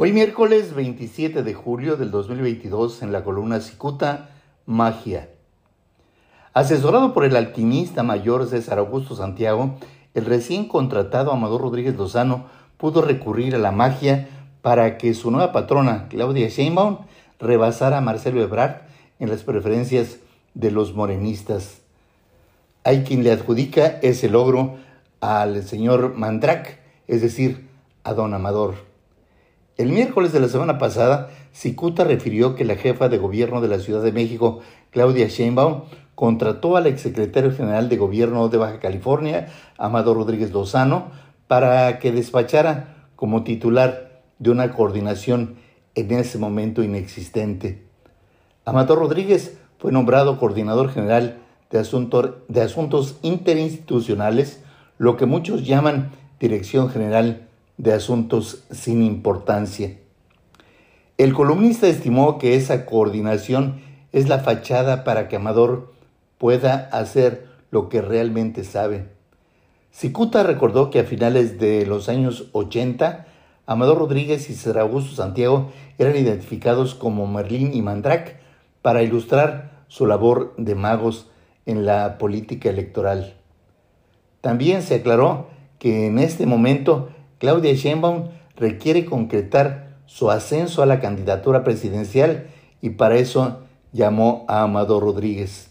Hoy miércoles 27 de julio del 2022 en la columna Cicuta, Magia. Asesorado por el alquimista mayor César Augusto Santiago, el recién contratado Amador Rodríguez Lozano pudo recurrir a la magia para que su nueva patrona, Claudia Sheinbaum, rebasara a Marcelo Ebrard en las preferencias de los morenistas. Hay quien le adjudica ese logro al señor Mandrac, es decir, a don Amador. El miércoles de la semana pasada, Cicuta refirió que la jefa de gobierno de la Ciudad de México, Claudia Sheinbaum, contrató al exsecretario general de gobierno de Baja California, Amado Rodríguez Lozano, para que despachara como titular de una coordinación en ese momento inexistente. Amado Rodríguez fue nombrado coordinador general de, de asuntos interinstitucionales, lo que muchos llaman Dirección General de asuntos sin importancia. El columnista estimó que esa coordinación es la fachada para que Amador pueda hacer lo que realmente sabe. Cicuta recordó que a finales de los años 80, Amador Rodríguez y Augusto Santiago eran identificados como Merlín y Mandrac para ilustrar su labor de magos en la política electoral. También se aclaró que en este momento Claudia Sheinbaum requiere concretar su ascenso a la candidatura presidencial y para eso llamó a Amado Rodríguez.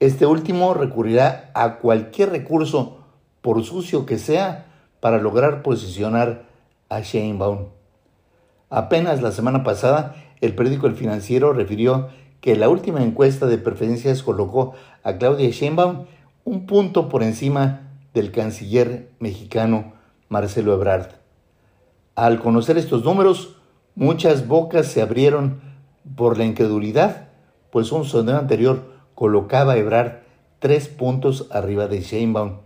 Este último recurrirá a cualquier recurso, por sucio que sea, para lograr posicionar a Sheinbaum. Apenas la semana pasada, el periódico El Financiero refirió que la última encuesta de preferencias colocó a Claudia Sheinbaum un punto por encima del canciller mexicano Marcelo Ebrard. Al conocer estos números, muchas bocas se abrieron por la incredulidad, pues un sondeo anterior colocaba a Ebrard tres puntos arriba de Sheinbaum.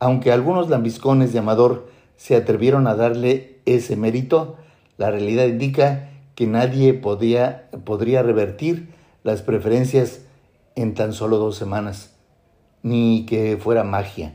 Aunque algunos lambiscones de Amador se atrevieron a darle ese mérito, la realidad indica que nadie podía, podría revertir las preferencias en tan solo dos semanas, ni que fuera magia.